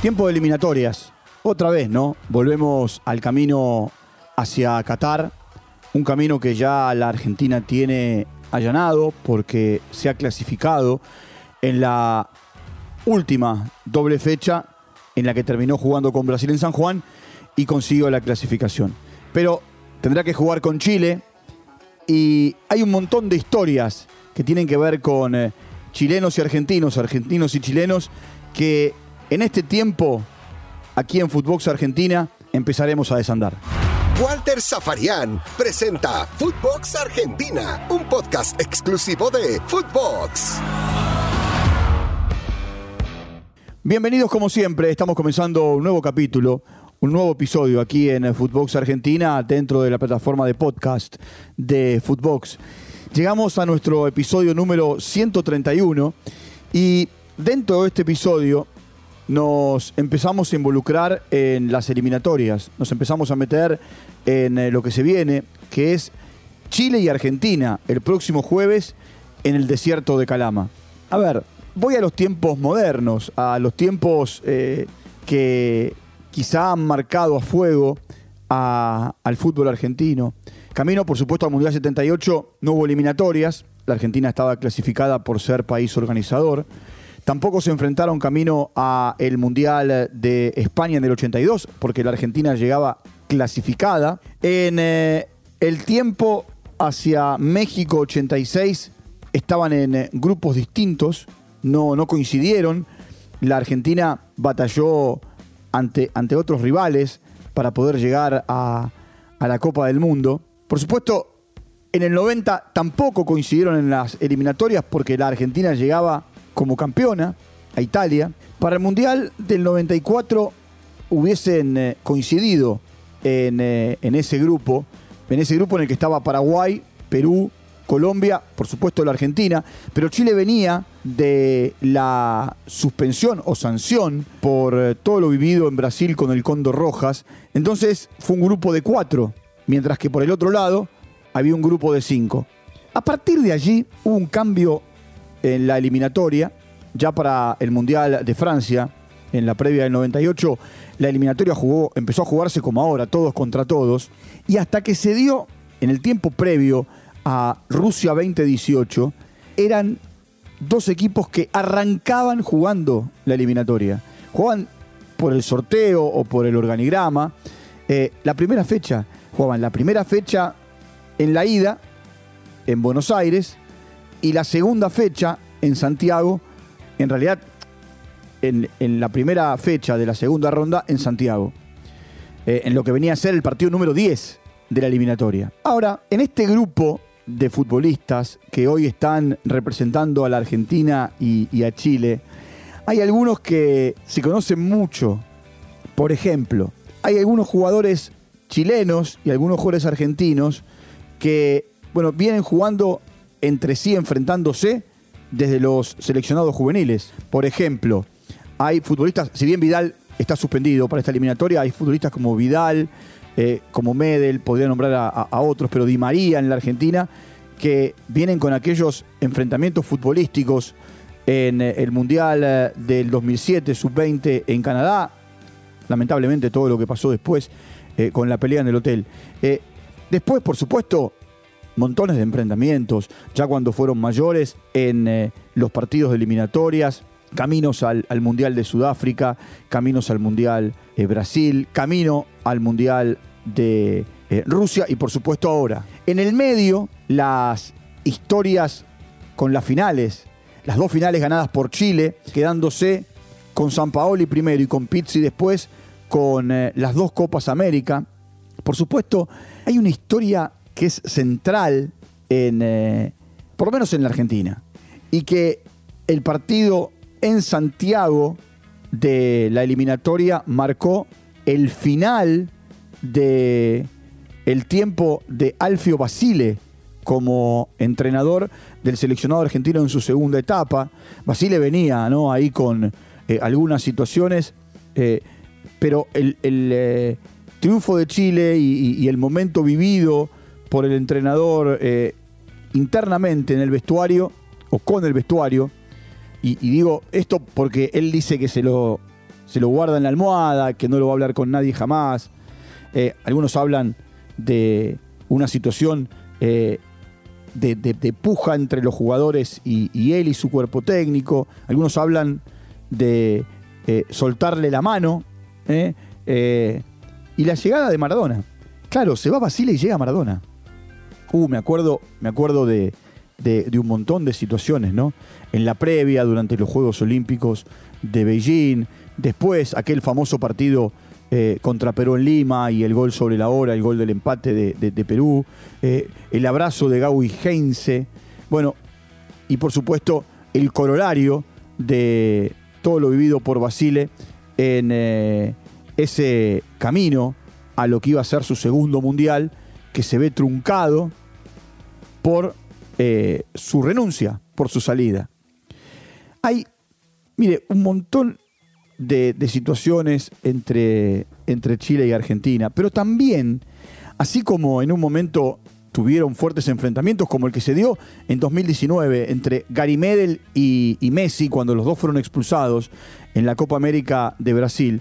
Tiempo de eliminatorias. Otra vez, ¿no? Volvemos al camino hacia Qatar. Un camino que ya la Argentina tiene allanado porque se ha clasificado en la última doble fecha en la que terminó jugando con Brasil en San Juan y consiguió la clasificación. Pero tendrá que jugar con Chile y hay un montón de historias que tienen que ver con eh, chilenos y argentinos, argentinos y chilenos, que en este tiempo, aquí en Footbox Argentina, empezaremos a desandar. Walter Zafarian presenta Footbox Argentina, un podcast exclusivo de Footbox. Bienvenidos como siempre, estamos comenzando un nuevo capítulo, un nuevo episodio aquí en Footbox Argentina dentro de la plataforma de podcast de Footbox. Llegamos a nuestro episodio número 131 y dentro de este episodio nos empezamos a involucrar en las eliminatorias, nos empezamos a meter en eh, lo que se viene, que es Chile y Argentina el próximo jueves en el desierto de Calama. A ver, voy a los tiempos modernos, a los tiempos eh, que quizá han marcado a fuego al fútbol argentino. Camino, por supuesto, al Mundial 78 no hubo eliminatorias, la Argentina estaba clasificada por ser país organizador. Tampoco se enfrentaron camino a el Mundial de España en el 82, porque la Argentina llegaba clasificada. En eh, el tiempo hacia México 86 estaban en eh, grupos distintos, no, no coincidieron. La Argentina batalló ante, ante otros rivales para poder llegar a, a la Copa del Mundo. Por supuesto, en el 90 tampoco coincidieron en las eliminatorias porque la Argentina llegaba como campeona a Italia. Para el Mundial del 94 hubiesen eh, coincidido en, eh, en, ese grupo, en ese grupo en el que estaba Paraguay, Perú, Colombia, por supuesto la Argentina, pero Chile venía de la suspensión o sanción por eh, todo lo vivido en Brasil con el Cóndor Rojas. Entonces fue un grupo de cuatro, mientras que por el otro lado había un grupo de cinco. A partir de allí hubo un cambio en la eliminatoria, ya para el Mundial de Francia, en la previa del 98, la eliminatoria jugó, empezó a jugarse como ahora, todos contra todos, y hasta que se dio en el tiempo previo a Rusia 2018, eran dos equipos que arrancaban jugando la eliminatoria. Jugaban por el sorteo o por el organigrama. Eh, la primera fecha, jugaban la primera fecha en la ida, en Buenos Aires, y la segunda fecha en Santiago, en realidad en, la primera fecha de la segunda ronda en Santiago, eh, en lo que venía a ser el partido número 10 de la eliminatoria. Ahora, en este grupo de futbolistas que hoy están representando a la Argentina y, a Chile, hay algunos que se conocen mucho. Por ejemplo, hay algunos jugadores chilenos y algunos jugadores argentinos que, bueno, vienen jugando entre sí, enfrentándose desde los seleccionados juveniles. Por ejemplo, hay futbolistas, si bien Vidal está suspendido para esta eliminatoria, hay futbolistas como Vidal, eh, como Medel, podría nombrar a, otros, pero Di María en la Argentina, que vienen con aquellos enfrentamientos futbolísticos en eh, el Mundial eh, del 2007, sub-20 en Canadá, lamentablemente todo lo que pasó después con la pelea en el hotel. después, por supuesto, montones de enfrentamientos, ya cuando fueron mayores, en los partidos de eliminatorias, caminos al, Mundial de Sudáfrica, caminos al Mundial de Brasil, camino al Mundial de eh, Rusia y por supuesto ahora. En el medio, las historias con las finales, las dos finales ganadas por Chile, quedándose con San Paoli primero y con Pizzi después, con eh, las dos Copas América. Por supuesto, hay una historia que es central en, eh, por lo menos en la Argentina, y que el partido en Santiago de la eliminatoria marcó el final de el tiempo de Alfio Basile como entrenador del seleccionado argentino en su segunda etapa. Basile venía ¿no? ahí con eh, algunas situaciones, eh, pero el, eh, triunfo de Chile y, el momento vivido por el entrenador internamente en el vestuario o con el vestuario, y, digo esto porque él dice que se lo, se lo guarda en la almohada, que no lo va a hablar con nadie jamás. Eh, algunos hablan de una situación eh, de, puja entre los jugadores y, él y su cuerpo técnico. Algunos hablan de eh, soltarle la mano. y la llegada de Maradona. Claro, se va Basile y llega Maradona. Uh, me acuerdo, me acuerdo de, de, un montón de situaciones, ¿no? En la previa, durante los Juegos Olímpicos de Beijing, después aquel famoso partido eh, contra Perú en Lima y el gol sobre la hora, el gol del empate de, Perú, eh, el abrazo de Gaui Heinze, bueno, y por supuesto el corolario de todo lo vivido por Basile en eh, ese camino a lo que iba a ser su segundo mundial, que se ve truncado por eh, su renuncia, por su salida. Hay, mire, un montón de, situaciones entre, entre Chile y Argentina, pero también, así como en un momento tuvieron fuertes enfrentamientos como el que se dio en 2019 entre Gary Medel y, Messi cuando los dos fueron expulsados en la Copa América de Brasil.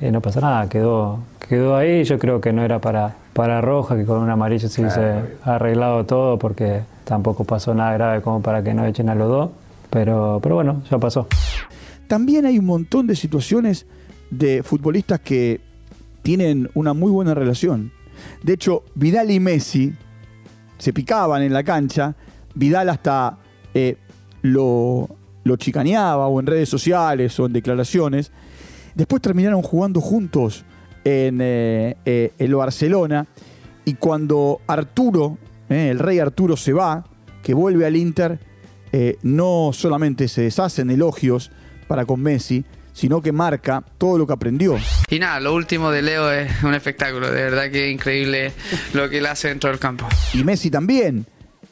Eh, no pasa nada, quedó, quedó ahí, yo creo que no era para, para Roja, que con un amarillo sí se ha arreglado todo porque tampoco pasó nada grave como para que no echen a los dos, pero, pero bueno, ya pasó. También hay un montón de situaciones de futbolistas que tienen una muy buena relación. De hecho, Vidal y Messi se picaban en la cancha, Vidal hasta eh, lo, lo chicaneaba o en redes sociales o en declaraciones. Después terminaron jugando juntos en eh, eh, el Barcelona y cuando Arturo ¿eh? el rey Arturo se va, que vuelve al Inter, eh, no solamente se deshacen elogios para con Messi, sino que marca todo lo que aprendió. Y nada, lo último de Leo es un espectáculo, de verdad que es increíble lo que él hace dentro del campo. Y Messi también,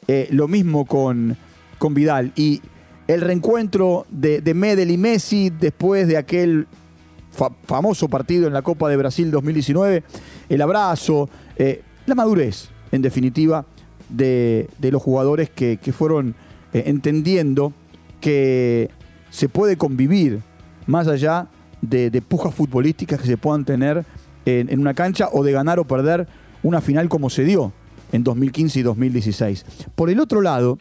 eh, lo mismo con, con Vidal. Y el reencuentro de, Medel y Messi después de aquel famoso partido en la Copa de Brasil 2019, el abrazo, la madurez, en definitiva, de, los jugadores que, fueron eh, entendiendo que se puede convivir más allá de, pujas futbolísticas que se puedan tener en, una cancha o de ganar o perder una final como se dio en 2015 y 2016. Por el otro lado,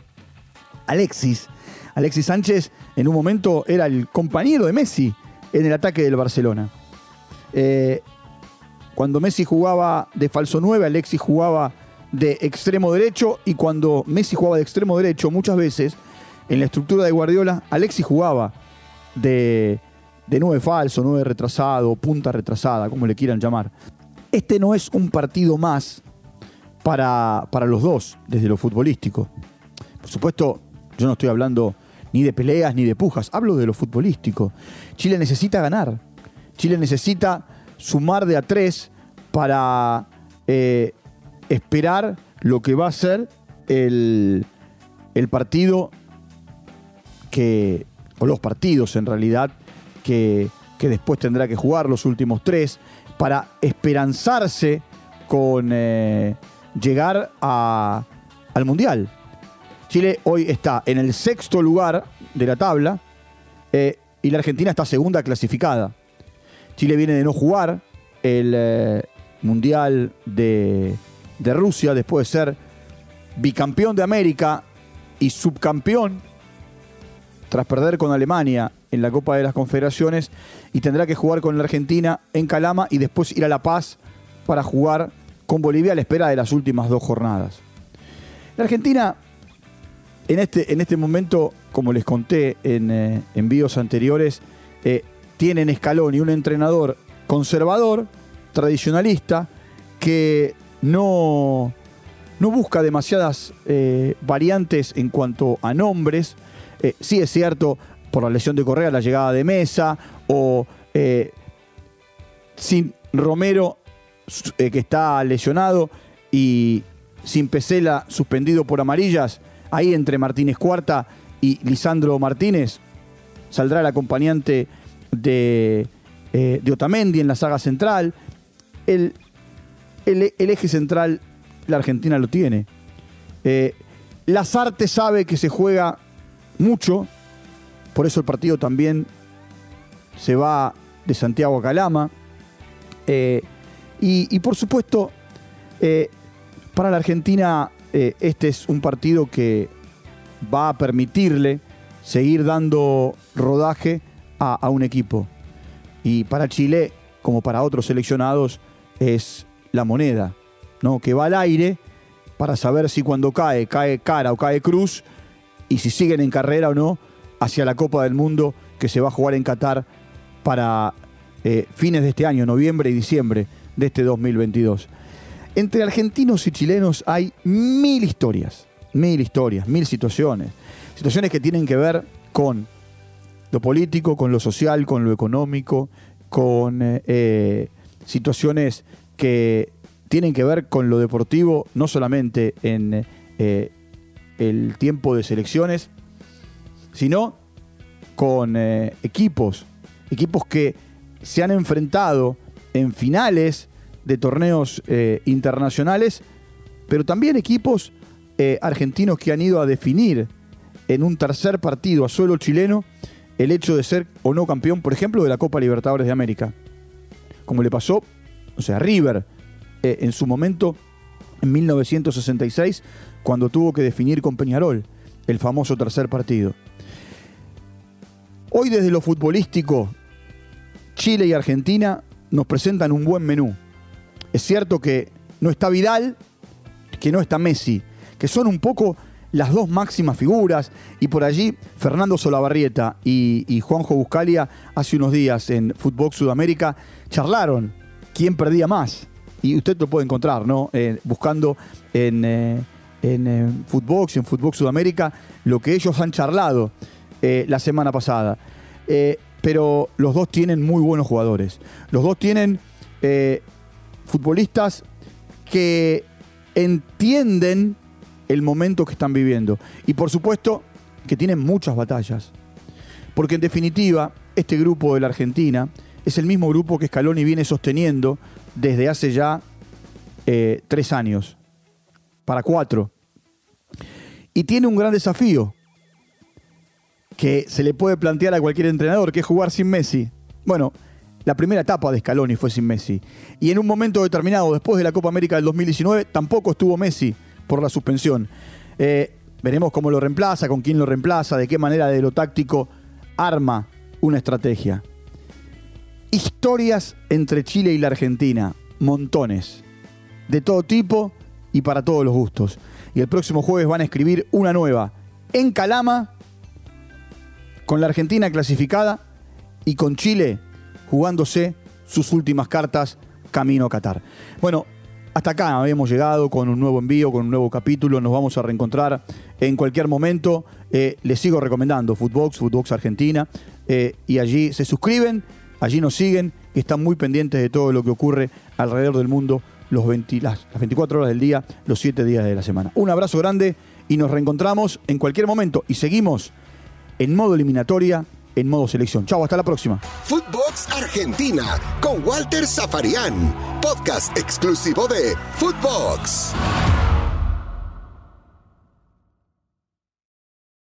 Alexis, Alexis Sánchez en un momento era el compañero de Messi en el ataque del Barcelona. Eh, cuando Messi jugaba de falso 9, Alexis jugaba de extremo derecho y cuando Messi jugaba de extremo derecho, muchas veces en la estructura de Guardiola, Alexis jugaba de, de nueve falso, nueve retrasado, punta retrasada, como le quieran llamar. Este no es un partido más para, para los dos, desde lo futbolístico. Por supuesto, yo no estoy hablando ni de peleas ni de pujas, hablo de lo futbolístico. Chile necesita ganar. Chile necesita sumar de a tres para eh, esperar lo que va a ser el, partido que, o los partidos en realidad, que, después tendrá que jugar los últimos tres, para esperanzarse con eh, llegar a, al Mundial. Chile hoy está en el sexto lugar de la tabla eh, y la Argentina está segunda clasificada. Chile viene de no jugar el eh, Mundial de, de Rusia después de ser bicampeón de América y subcampeón tras perder con Alemania en la Copa de las Confederaciones y tendrá que jugar con la Argentina en Calama y después ir a La Paz para jugar con Bolivia a la espera de las últimas dos jornadas. La Argentina en este, en este momento, como les conté en eh, envíos anteriores, eh, tiene en Scaloni un entrenador conservador, tradicionalista, que no, no busca demasiadas eh, variantes en cuanto a nombres. Eh, sí es cierto, por la lesión de Correa, la llegada de Mesa, o eh, sin Romero, que está lesionado, y sin Pesela suspendido por amarillas, ahí entre Martínez Cuarta y Lisandro Martínez, saldrá el acompañante de, de Otamendi en la saga central. El, el, eje central la Argentina lo tiene. Eh, Las Artes sabe que se juega mucho, por eso el partido también se va de Santiago Calama. Eh, y, y por supuesto, eh, para la Argentina eh, este es un partido que va a permitirle seguir dando rodaje a, a un equipo. Y para Chile, como para otros seleccionados, es la moneda, ¿no? que va al aire para saber si cuando cae, cae cara o cae cruz, y si siguen en carrera o no hacia la Copa del Mundo que se va a jugar en Qatar para eh, fines de este año, noviembre y diciembre de este 2022. Entre argentinos y chilenos hay mil historias, mil historias, mil situaciones. Situaciones que tienen que ver con lo político, con lo social, con lo económico, con eh, situaciones que tienen que ver con lo deportivo, no solamente en eh, el tiempo de selecciones, sino con eh, equipos, equipos que se han enfrentado en finales de torneos eh, internacionales, pero también equipos eh, argentinos que han ido a definir en un tercer partido a suelo chileno el hecho de ser o no campeón, por ejemplo, de la Copa Libertadores de América. Como le pasó, o sea, River en su momento, en 1966, cuando tuvo que definir con Peñarol el famoso tercer partido. Hoy desde lo futbolístico, Chile y Argentina nos presentan un buen menú. Es cierto que no está Vidal, que no está Messi, que son un poco las dos máximas figuras, y por allí Fernando Solabarrieta y, Juanjo Buscalia hace unos días en Fútbol Sudamérica charlaron quién perdía más. Y usted lo puede encontrar, ¿no? Eh, buscando en, eh, en eh, en Footbox Sudamérica, lo que ellos han charlado eh, la semana pasada. Eh, pero los dos tienen muy buenos jugadores. Los dos tienen eh, futbolistas que entienden el momento que están viviendo. Y por supuesto que tienen muchas batallas. Porque en definitiva, este grupo de la Argentina es el mismo grupo que Scaloni viene sosteniendo desde hace ya tres años, para cuatro. Y tiene un gran desafío que se le puede plantear a cualquier entrenador, que es jugar sin Messi. Bueno, la primera etapa de Scaloni fue sin Messi. Y en un momento determinado, después de la Copa América del 2019, tampoco estuvo Messi por la suspensión. Eh, veremos cómo lo reemplaza, con quién lo reemplaza, de qué manera de lo táctico arma una estrategia. Historias entre Chile y la Argentina, montones, de todo tipo y para todos los gustos. Y el próximo jueves van a escribir una nueva en Calama, con la Argentina clasificada y con Chile jugándose sus últimas cartas camino a Qatar. Bueno, hasta acá habíamos llegado con un nuevo envío, con un nuevo capítulo. Nos vamos a reencontrar en cualquier momento. Eh, les sigo recomendando Footbox, Footbox Argentina. eh, y allí se suscriben, allí nos siguen están muy pendientes de todo lo que ocurre alrededor del mundo los 20 las, las 24 horas del día, los 7 días de la semana. Un abrazo grande y nos reencontramos en cualquier momento. Y seguimos en modo eliminatoria, en modo selección. Chau, hasta la próxima. Footbox Argentina con Walter Zafarian, podcast exclusivo de Footbox.